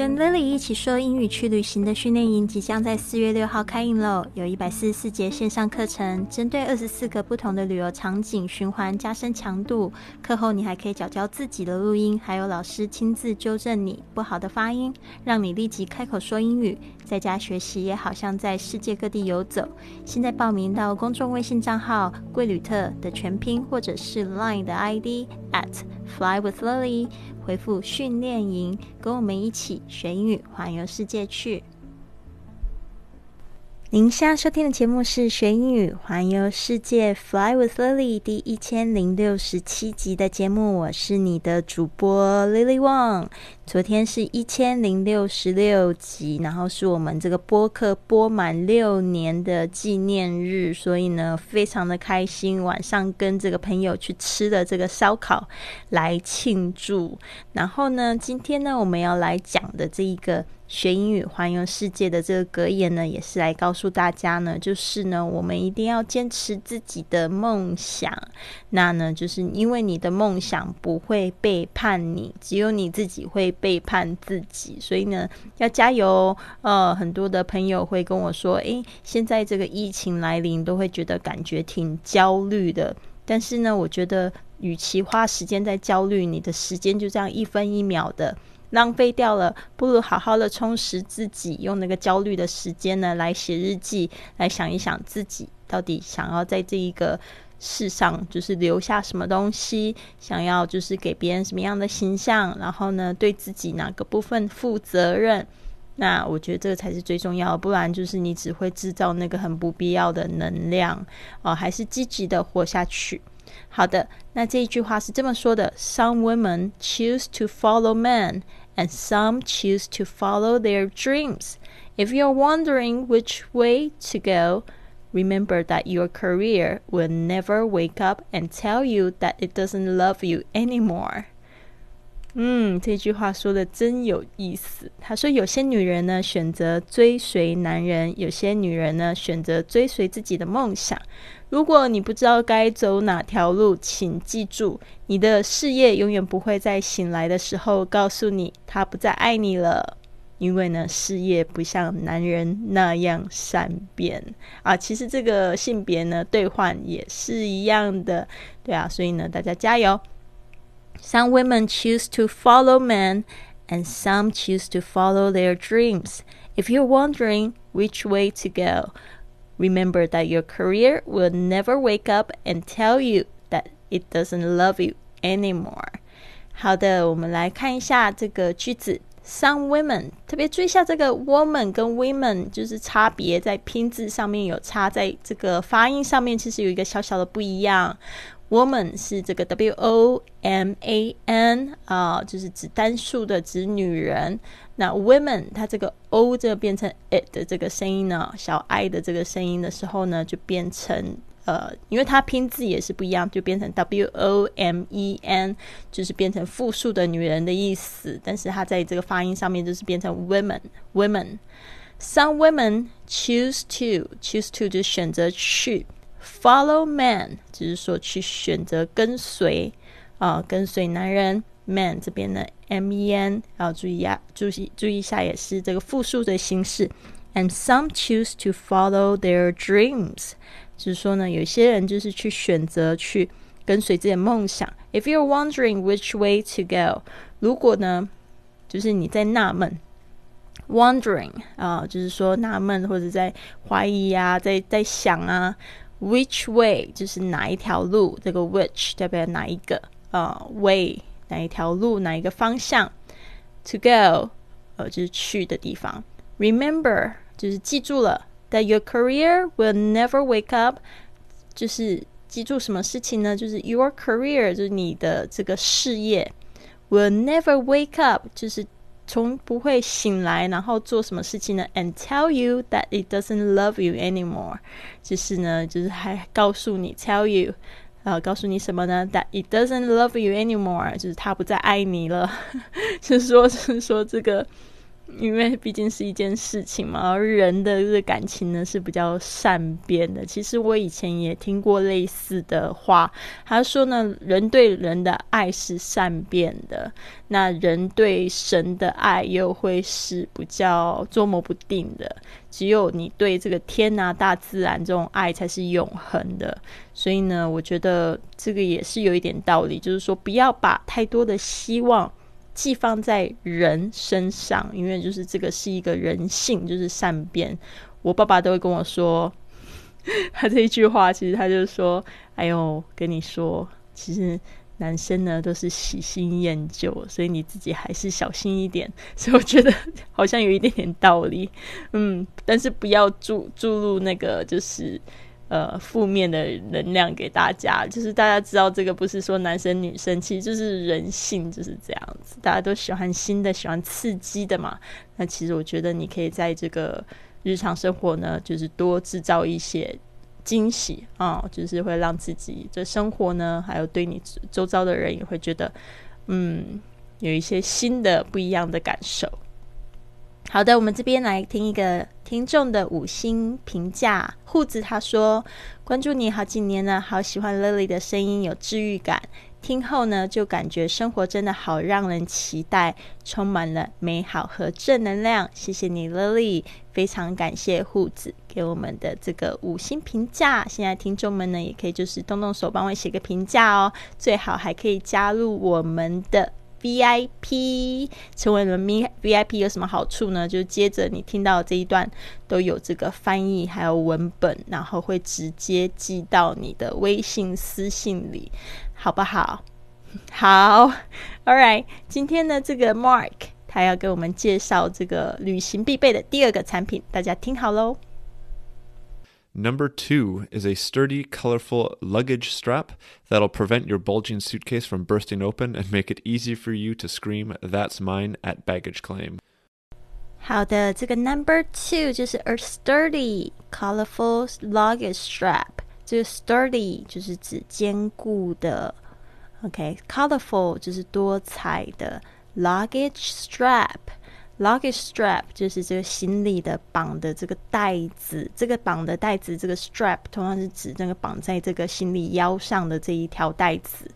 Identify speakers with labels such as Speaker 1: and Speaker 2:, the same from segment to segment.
Speaker 1: 跟 Lily 一起说英语去旅行的训练营即将在四月六号开营喽！有一百四十四节线上课程，针对二十四个不同的旅游场景循环加深强度。课后你还可以找教自己的录音，还有老师亲自纠正你不好的发音，让你立即开口说英语。在家学习也好像在世界各地游走。现在报名到公众微信账号“贵旅特”的全拼，或者是 Line 的 ID at Fly with Lily。回复训练营，跟我们一起学英语，环游世界去。您现在收听的节目是学英语环游世界 Fly with Lily 第一千零六十七集的节目，我是你的主播 Lily Wang。昨天是一千零六十六集，然后是我们这个播客播满六年的纪念日，所以呢，非常的开心。晚上跟这个朋友去吃的这个烧烤来庆祝。然后呢，今天呢，我们要来讲的这一个。学英语环游世界的这个格言呢，也是来告诉大家呢，就是呢，我们一定要坚持自己的梦想。那呢，就是因为你的梦想不会背叛你，只有你自己会背叛自己，所以呢，要加油。呃，很多的朋友会跟我说，诶，现在这个疫情来临，都会觉得感觉挺焦虑的。但是呢，我觉得，与其花时间在焦虑，你的时间就这样一分一秒的。浪费掉了，不如好好的充实自己，用那个焦虑的时间呢，来写日记，来想一想自己到底想要在这一个世上就是留下什么东西，想要就是给别人什么样的形象，然后呢，对自己哪个部分负责任？那我觉得这个才是最重要的，不然就是你只会制造那个很不必要的能量哦，还是积极的活下去。好的，那这一句话是这么说的：Some women choose to follow men。And some choose to follow their dreams. If you're wondering which way to go, remember that your career will never wake up and tell you that it doesn't love you anymore. 嗯，这句话说的真有意思。他说，有些女人呢选择追随男人，有些女人呢选择追随自己的梦想。如果你不知道该走哪条路，请记住，你的事业永远不会在醒来的时候告诉你他不再爱你了。因为呢，事业不像男人那样善变啊。其实这个性别呢兑换也是一样的，对啊。所以呢，大家加油。Some women choose to follow men, and some choose to follow their dreams. If you're wondering which way to go, remember that your career will never wake up and tell you that it doesn't love you anymore. 好的，我们来看一下这个句子。Some women，特别注意一下这个 woman 跟 women 就是差别在拼字上面有差，在这个发音上面其实有一个小小的不一样。 Woman 是这个 W O M A N 啊，就是指单数的，指女人。那 women 它这个 O 这个变成 it 的这个声音呢，小 i 的这个声音的时候呢，就变成呃，因为它拼字也是不一样，就变成 W O M E N，就是变成复数的女人的意思。但是它在这个发音上面就是变成 women，women。Some women choose to choose to 就选择去。Follow man，只是说去选择跟随啊，跟随男人。Man 这边的 M E N，要注意啊，注意注意一下，也是这个复数的形式。And some choose to follow their dreams，就是说呢，有些人就是去选择去跟随自己的梦想。If you're wondering which way to go，如果呢，就是你在纳闷，wondering 啊，就是说纳闷或者在怀疑啊，在在想啊。Which way 就是哪一条路？这个 which 代表哪一个？呃，way 哪一条路？哪一个方向？To go 呃就是去的地方。Remember 就是记住了。That your career will never wake up 就是记住什么事情呢？就是 your career 就是你的这个事业 will never wake up 就是。 从不会醒来，然后做什么事情呢？And tell you that it doesn't love you anymore，就是呢，就是还告诉你，tell you，呃，告诉你什么呢？That it doesn't love you anymore，就是他不再爱你了。是说，是说这个，因为毕竟是一件事情嘛，而人的这个感情呢是比较善变的。其实我以前也听过类似的话，他说呢，人对人的爱是善变的，那人对神的爱又会是比较捉摸不定的。只有你对这个天啊、大自然这种爱才是永恒的。所以呢，我觉得这个也是有一点道理，就是说不要把太多的希望。寄放在人身上，因为就是这个是一个人性，就是善变。我爸爸都会跟我说，他这一句话，其实他就说：“哎呦，跟你说，其实男生呢都是喜新厌旧，所以你自己还是小心一点。”所以我觉得好像有一点点道理，嗯，但是不要注注入那个就是。呃，负面的能量给大家，就是大家知道这个不是说男生女生，其实就是人性就是这样子，大家都喜欢新的，喜欢刺激的嘛。那其实我觉得你可以在这个日常生活呢，就是多制造一些惊喜啊，就是会让自己的生活呢，还有对你周遭的人也会觉得，嗯，有一些新的不一样的感受。好的，我们这边来听一个听众的五星评价。护子他说：“关注你好几年了，好喜欢 Lily 的声音，有治愈感。听后呢，就感觉生活真的好让人期待，充满了美好和正能量。谢谢你，Lily，非常感谢护子给我们的这个五星评价。现在听众们呢，也可以就是动动手帮我写个评价哦，最好还可以加入我们的。” VIP 成为了 V VIP 有什么好处呢？就接着你听到这一段都有这个翻译，还有文本，然后会直接寄到你的微信私信里，好不好？好，All right，今天的这个 Mark 他要给我们介绍这个旅行必备的第二个产品，大家听好喽。
Speaker 2: Number two is a sturdy, colorful luggage strap that'll prevent your bulging suitcase from bursting open and make it easy for you to scream, That's mine at baggage claim.
Speaker 1: 好的，这个 number two 就是 a sturdy, colorful luggage strap。这个 sturdy 就是指坚固的，OK，colorful、okay, 就是多彩的，luggage strap。 Luggage strap 就是这个行李的绑的这个带子，这个绑的带子，这个 strap 通常是指那个绑在这个行李腰上的这一条带子。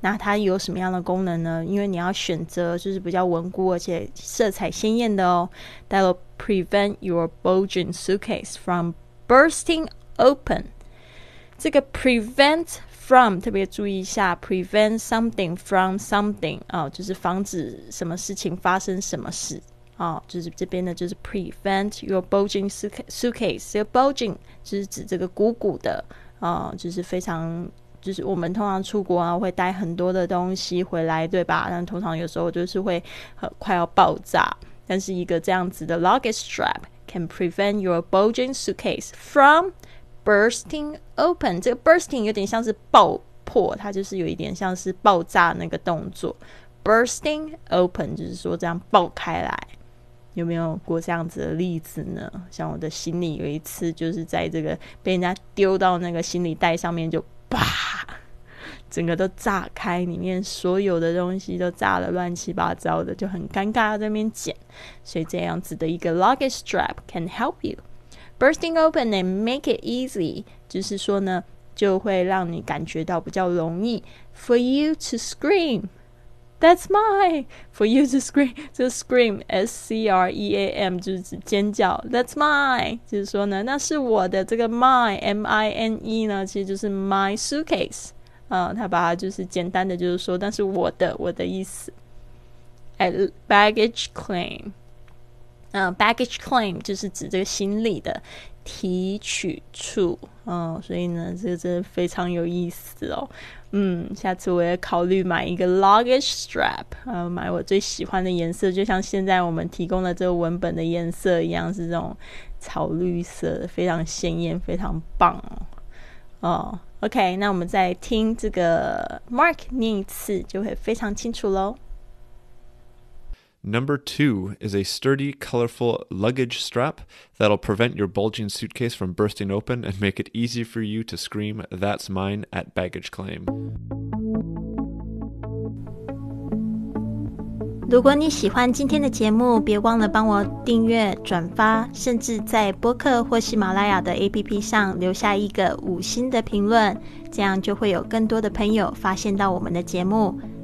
Speaker 1: 那它有什么样的功能呢？因为你要选择就是比较稳固而且色彩鲜艳的哦。That will prevent your bulging suitcase from bursting open。这个 prevent from 特别注意一下，prevent something from something 啊，就是防止什么事情发生什么事。哦，就是这边呢，就是 prevent your bulging suitcase。这个 bulging 就是指这个鼓鼓的，啊，就是非常，就是我们通常出国啊，会带很多的东西回来，对吧？但通常有时候就是会很快要爆炸。但是一个这样子的 luggage strap can prevent your bulging suitcase from bursting open。这个 bursting 有点像是爆破，它就是有一点像是爆炸那个动作。bursting open 就是说这样爆开来。有没有过这样子的例子呢？像我的行李有一次就是在这个被人家丢到那个行李袋上面，就啪，整个都炸开，里面所有的东西都炸了乱七八糟的，就很尴尬在那边捡。所以这样子的一个 luggage strap can help you bursting open and make it easy，就是说呢，就会让你感觉到比较容易 for you to scream。That's mine for you to scream. 这 scream s c r e a m 就是指尖叫。That's mine 就是说呢，那是我的这个 mine m i n e 呢，其实就是 my suitcase 啊，他把它就是简单的就是说，但是我的我的意思。At baggage claim， 嗯，baggage claim 就是指这个行李的提取处。嗯，所以呢，这个真的非常有意思哦。嗯，下次我也考虑买一个 luggage strap，呃，买我最喜欢的颜色，就像现在我们提供的这个文本的颜色一样，是这种草绿色，非常鲜艳，非常棒哦。哦，OK，那我们再听这个 Mark 念一次，就会非常清楚喽。
Speaker 2: Number two is a sturdy, colorful luggage strap that'll prevent your bulging suitcase from bursting open and make it easy for you to scream, That's mine at baggage claim.
Speaker 1: 如果你喜欢今天的节目，别忘了帮我订阅、转发，甚至在播客或喜马拉雅的 APP 上留下一个五星的评论，这样就会有更多的朋友发现到我们的节目，